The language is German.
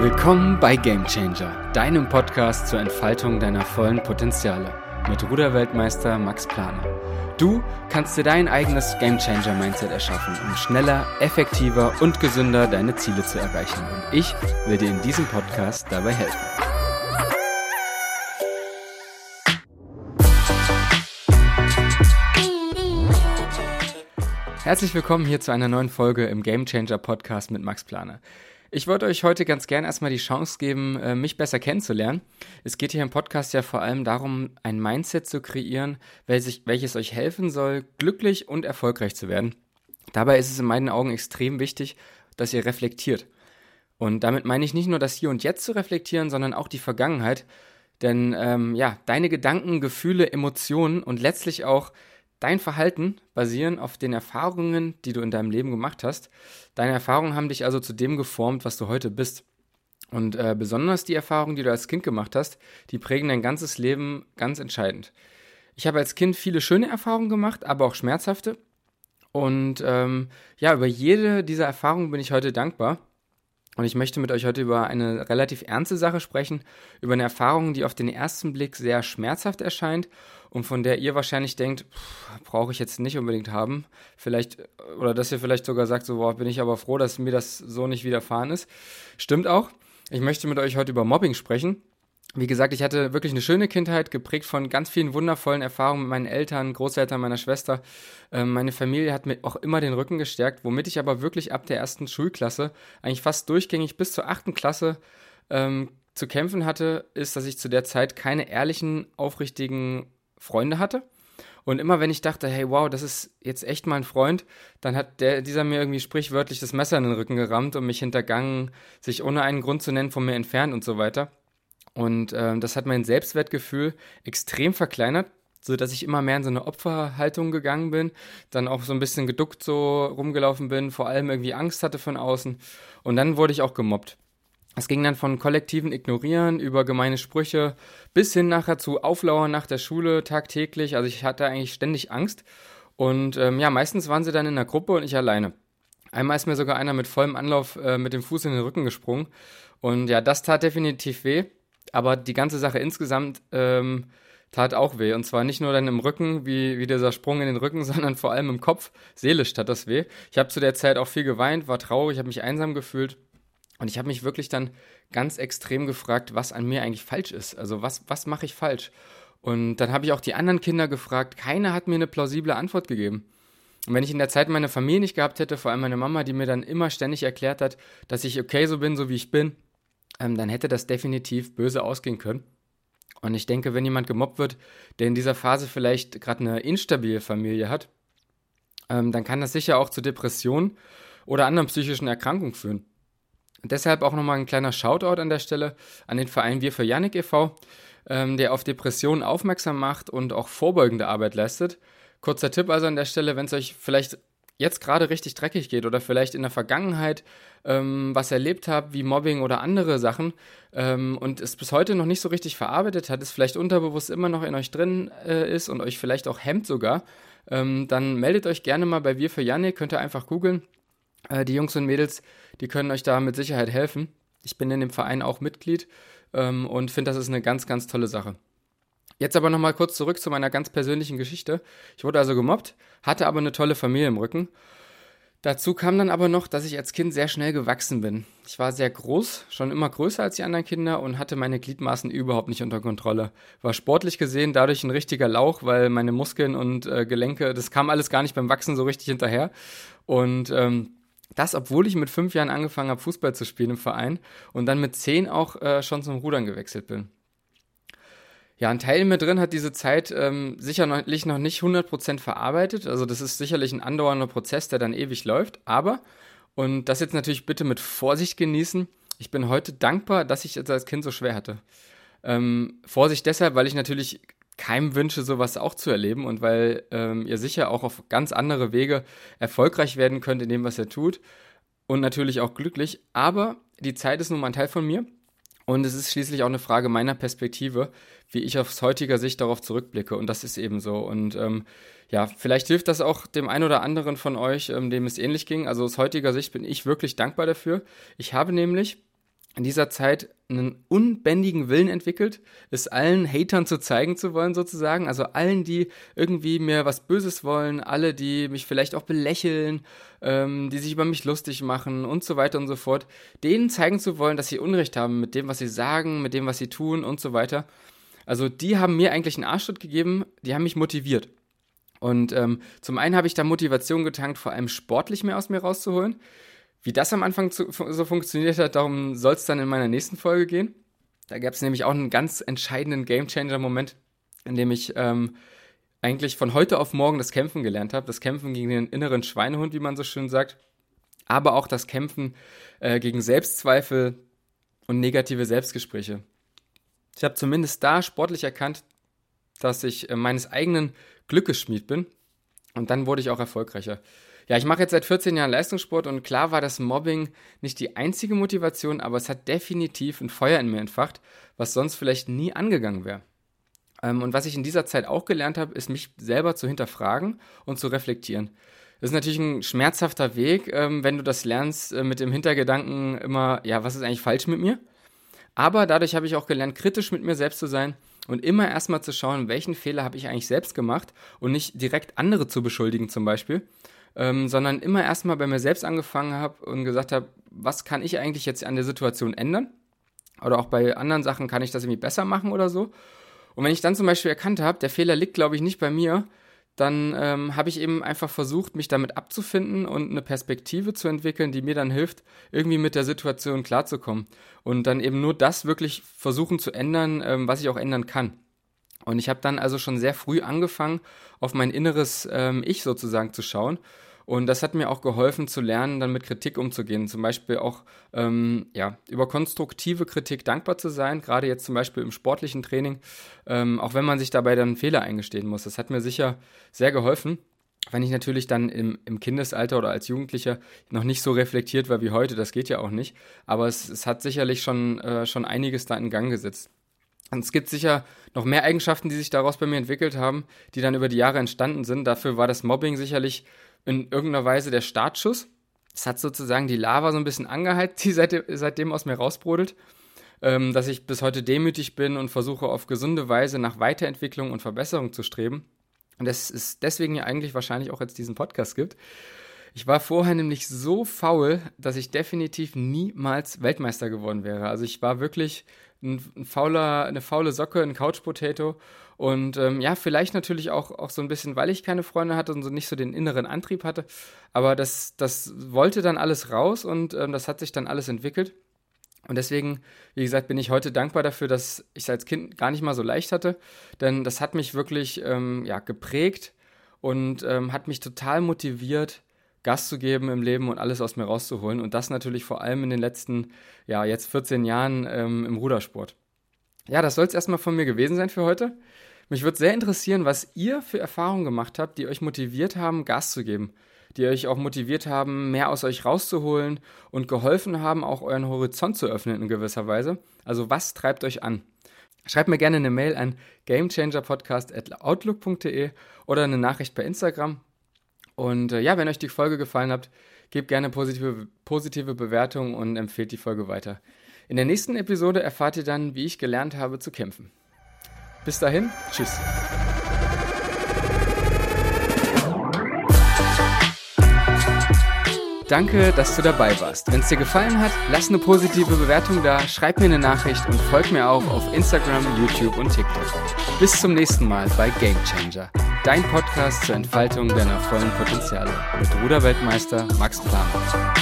Willkommen bei Game Changer, deinem Podcast zur Entfaltung deiner vollen Potenziale mit Ruderweltmeister Max Planer. Du kannst dir dein eigenes Game Changer Mindset erschaffen, um schneller, effektiver und gesünder deine Ziele zu erreichen. Und ich will dir in diesem Podcast dabei helfen. Herzlich willkommen hier zu einer neuen Folge im Game Changer Podcast mit Max Planer. Ich wollte euch heute ganz gern erstmal die Chance geben, äh, mich besser kennenzulernen. Es geht hier im Podcast ja vor allem darum, ein Mindset zu kreieren, welches euch helfen soll, glücklich und erfolgreich zu werden. Dabei ist es in meinen Augen extrem wichtig, dass ihr reflektiert. Und damit meine ich nicht nur das Hier und Jetzt zu reflektieren, sondern auch die Vergangenheit. Denn ähm, ja, deine Gedanken, Gefühle, Emotionen und letztlich auch Dein Verhalten basieren auf den Erfahrungen, die du in deinem Leben gemacht hast. Deine Erfahrungen haben dich also zu dem geformt, was du heute bist. Und äh, besonders die Erfahrungen, die du als Kind gemacht hast, die prägen dein ganzes Leben ganz entscheidend. Ich habe als Kind viele schöne Erfahrungen gemacht, aber auch schmerzhafte. Und ähm, ja, über jede dieser Erfahrungen bin ich heute dankbar. Und ich möchte mit euch heute über eine relativ ernste Sache sprechen, über eine Erfahrung, die auf den ersten Blick sehr schmerzhaft erscheint und von der ihr wahrscheinlich denkt, brauche ich jetzt nicht unbedingt haben. Vielleicht, oder dass ihr vielleicht sogar sagt, so, boah, bin ich aber froh, dass mir das so nicht widerfahren ist. Stimmt auch. Ich möchte mit euch heute über Mobbing sprechen. Wie gesagt, ich hatte wirklich eine schöne Kindheit, geprägt von ganz vielen wundervollen Erfahrungen mit meinen Eltern, Großeltern, meiner Schwester. Ähm, meine Familie hat mir auch immer den Rücken gestärkt, womit ich aber wirklich ab der ersten Schulklasse, eigentlich fast durchgängig bis zur achten Klasse, ähm, zu kämpfen hatte, ist, dass ich zu der Zeit keine ehrlichen, aufrichtigen Freunde hatte. Und immer wenn ich dachte, hey, wow, das ist jetzt echt mein Freund, dann hat der, dieser mir irgendwie sprichwörtlich das Messer in den Rücken gerammt und mich hintergangen, sich ohne einen Grund zu nennen von mir entfernt und so weiter. Und äh, das hat mein Selbstwertgefühl extrem verkleinert, so dass ich immer mehr in so eine Opferhaltung gegangen bin, dann auch so ein bisschen geduckt so rumgelaufen bin, vor allem irgendwie Angst hatte von außen. Und dann wurde ich auch gemobbt. Es ging dann von kollektiven Ignorieren über gemeine Sprüche bis hin nachher zu Auflauern nach der Schule tagtäglich. Also ich hatte eigentlich ständig Angst. Und ähm, ja, meistens waren sie dann in der Gruppe und ich alleine. Einmal ist mir sogar einer mit vollem Anlauf äh, mit dem Fuß in den Rücken gesprungen. Und ja, das tat definitiv weh. Aber die ganze Sache insgesamt ähm, tat auch weh. Und zwar nicht nur dann im Rücken, wie, wie dieser Sprung in den Rücken, sondern vor allem im Kopf. Seelisch tat das weh. Ich habe zu der Zeit auch viel geweint, war traurig, habe mich einsam gefühlt. Und ich habe mich wirklich dann ganz extrem gefragt, was an mir eigentlich falsch ist. Also was, was mache ich falsch? Und dann habe ich auch die anderen Kinder gefragt. Keiner hat mir eine plausible Antwort gegeben. Und wenn ich in der Zeit meine Familie nicht gehabt hätte, vor allem meine Mama, die mir dann immer ständig erklärt hat, dass ich okay so bin, so wie ich bin, ähm, dann hätte das definitiv böse ausgehen können. Und ich denke, wenn jemand gemobbt wird, der in dieser Phase vielleicht gerade eine instabile Familie hat, ähm, dann kann das sicher auch zu Depressionen oder anderen psychischen Erkrankungen führen. Deshalb auch nochmal ein kleiner Shoutout an der Stelle an den Verein Wir für Yannick e.V., ähm, der auf Depressionen aufmerksam macht und auch vorbeugende Arbeit leistet. Kurzer Tipp also an der Stelle, wenn es euch vielleicht jetzt gerade richtig dreckig geht oder vielleicht in der Vergangenheit ähm, was erlebt habt, wie Mobbing oder andere Sachen ähm, und es bis heute noch nicht so richtig verarbeitet hat, es vielleicht unterbewusst immer noch in euch drin äh, ist und euch vielleicht auch hemmt sogar, ähm, dann meldet euch gerne mal bei Wir für Yannick, könnt ihr einfach googeln. Äh, die Jungs und Mädels, die können euch da mit Sicherheit helfen. Ich bin in dem Verein auch Mitglied ähm, und finde, das ist eine ganz, ganz tolle Sache. Jetzt aber nochmal kurz zurück zu meiner ganz persönlichen Geschichte. Ich wurde also gemobbt, hatte aber eine tolle Familie im Rücken. Dazu kam dann aber noch, dass ich als Kind sehr schnell gewachsen bin. Ich war sehr groß, schon immer größer als die anderen Kinder und hatte meine Gliedmaßen überhaupt nicht unter Kontrolle. War sportlich gesehen dadurch ein richtiger Lauch, weil meine Muskeln und äh, Gelenke, das kam alles gar nicht beim Wachsen so richtig hinterher. Und ähm, das, obwohl ich mit fünf Jahren angefangen habe, Fußball zu spielen im Verein und dann mit zehn auch äh, schon zum Rudern gewechselt bin. Ja, ein Teil mir drin hat diese Zeit ähm, sicherlich noch nicht 100% verarbeitet. Also das ist sicherlich ein andauernder Prozess, der dann ewig läuft. Aber, und das jetzt natürlich bitte mit Vorsicht genießen, ich bin heute dankbar, dass ich es als Kind so schwer hatte. Ähm, Vorsicht deshalb, weil ich natürlich keinem wünsche, sowas auch zu erleben und weil ähm, ihr sicher auch auf ganz andere Wege erfolgreich werden könnt in dem, was ihr tut und natürlich auch glücklich. Aber die Zeit ist nun mal ein Teil von mir und es ist schließlich auch eine Frage meiner Perspektive, wie ich aus heutiger Sicht darauf zurückblicke und das ist eben so. Und ähm, ja, vielleicht hilft das auch dem einen oder anderen von euch, ähm, dem es ähnlich ging. Also aus heutiger Sicht bin ich wirklich dankbar dafür. Ich habe nämlich in dieser Zeit einen unbändigen Willen entwickelt, es allen Hatern zu zeigen zu wollen, sozusagen. Also allen, die irgendwie mir was Böses wollen, alle, die mich vielleicht auch belächeln, ähm, die sich über mich lustig machen und so weiter und so fort, denen zeigen zu wollen, dass sie Unrecht haben mit dem, was sie sagen, mit dem, was sie tun und so weiter. Also die haben mir eigentlich einen Arschtritt gegeben, die haben mich motiviert. Und ähm, zum einen habe ich da Motivation getankt, vor allem sportlich mehr aus mir rauszuholen. Wie das am Anfang zu, so funktioniert hat, darum soll es dann in meiner nächsten Folge gehen. Da gab es nämlich auch einen ganz entscheidenden Gamechanger-Moment, in dem ich ähm, eigentlich von heute auf morgen das Kämpfen gelernt habe. Das Kämpfen gegen den inneren Schweinehund, wie man so schön sagt. Aber auch das Kämpfen äh, gegen Selbstzweifel und negative Selbstgespräche. Ich habe zumindest da sportlich erkannt, dass ich äh, meines eigenen Glückes Schmied bin. Und dann wurde ich auch erfolgreicher. Ja, ich mache jetzt seit 14 Jahren Leistungssport und klar war das Mobbing nicht die einzige Motivation, aber es hat definitiv ein Feuer in mir entfacht, was sonst vielleicht nie angegangen wäre. Ähm, und was ich in dieser Zeit auch gelernt habe, ist mich selber zu hinterfragen und zu reflektieren. Das ist natürlich ein schmerzhafter Weg, ähm, wenn du das lernst äh, mit dem Hintergedanken immer, ja, was ist eigentlich falsch mit mir? Aber dadurch habe ich auch gelernt, kritisch mit mir selbst zu sein und immer erstmal zu schauen, welchen Fehler habe ich eigentlich selbst gemacht und nicht direkt andere zu beschuldigen zum Beispiel ähm, sondern immer erstmal bei mir selbst angefangen habe und gesagt habe, was kann ich eigentlich jetzt an der Situation ändern? Oder auch bei anderen Sachen kann ich das irgendwie besser machen oder so. Und wenn ich dann zum Beispiel erkannt habe, der Fehler liegt, glaube ich, nicht bei mir, dann ähm, habe ich eben einfach versucht, mich damit abzufinden und eine Perspektive zu entwickeln, die mir dann hilft, irgendwie mit der Situation klarzukommen. Und dann eben nur das wirklich versuchen zu ändern, ähm, was ich auch ändern kann. Und ich habe dann also schon sehr früh angefangen, auf mein inneres ähm, Ich sozusagen zu schauen und das hat mir auch geholfen zu lernen, dann mit Kritik umzugehen. Zum Beispiel auch ähm, ja, über konstruktive Kritik dankbar zu sein, gerade jetzt zum Beispiel im sportlichen Training, ähm, auch wenn man sich dabei dann Fehler eingestehen muss. Das hat mir sicher sehr geholfen. Wenn ich natürlich dann im, im Kindesalter oder als Jugendlicher noch nicht so reflektiert war wie heute, das geht ja auch nicht. Aber es, es hat sicherlich schon, äh, schon einiges da in Gang gesetzt. Und es gibt sicher noch mehr Eigenschaften, die sich daraus bei mir entwickelt haben, die dann über die Jahre entstanden sind. Dafür war das Mobbing sicherlich in irgendeiner Weise der Startschuss. Es hat sozusagen die Lava so ein bisschen angeheizt, die seitdem, seitdem aus mir rausbrodelt. Ähm, dass ich bis heute demütig bin und versuche auf gesunde Weise nach Weiterentwicklung und Verbesserung zu streben. Und das ist deswegen ja eigentlich wahrscheinlich auch jetzt diesen Podcast gibt. Ich war vorher nämlich so faul, dass ich definitiv niemals Weltmeister geworden wäre. Also ich war wirklich ein, ein fauler, eine faule Socke, ein Couch Potato und ähm, ja, vielleicht natürlich auch, auch so ein bisschen, weil ich keine Freunde hatte und so nicht so den inneren Antrieb hatte. Aber das, das wollte dann alles raus und ähm, das hat sich dann alles entwickelt. Und deswegen, wie gesagt, bin ich heute dankbar dafür, dass ich es als Kind gar nicht mal so leicht hatte. Denn das hat mich wirklich ähm, ja, geprägt und ähm, hat mich total motiviert, Gas zu geben im Leben und alles aus mir rauszuholen. Und das natürlich vor allem in den letzten, ja, jetzt 14 Jahren ähm, im Rudersport. Ja, das soll es erstmal von mir gewesen sein für heute. Mich würde sehr interessieren, was ihr für Erfahrungen gemacht habt, die euch motiviert haben, Gas zu geben, die euch auch motiviert haben, mehr aus euch rauszuholen und geholfen haben, auch euren Horizont zu öffnen in gewisser Weise. Also was treibt euch an? Schreibt mir gerne eine Mail an gamechangerpodcast.outlook.de oder eine Nachricht per Instagram. Und äh, ja, wenn euch die Folge gefallen hat, gebt gerne positive, positive Bewertungen und empfehlt die Folge weiter. In der nächsten Episode erfahrt ihr dann, wie ich gelernt habe zu kämpfen. Bis dahin, tschüss. Danke, dass du dabei warst. Wenn es dir gefallen hat, lass eine positive Bewertung da, schreib mir eine Nachricht und folg mir auch auf Instagram, YouTube und TikTok. Bis zum nächsten Mal bei Game Changer, dein Podcast zur Entfaltung deiner vollen Potenziale mit Ruderweltmeister Max Planer.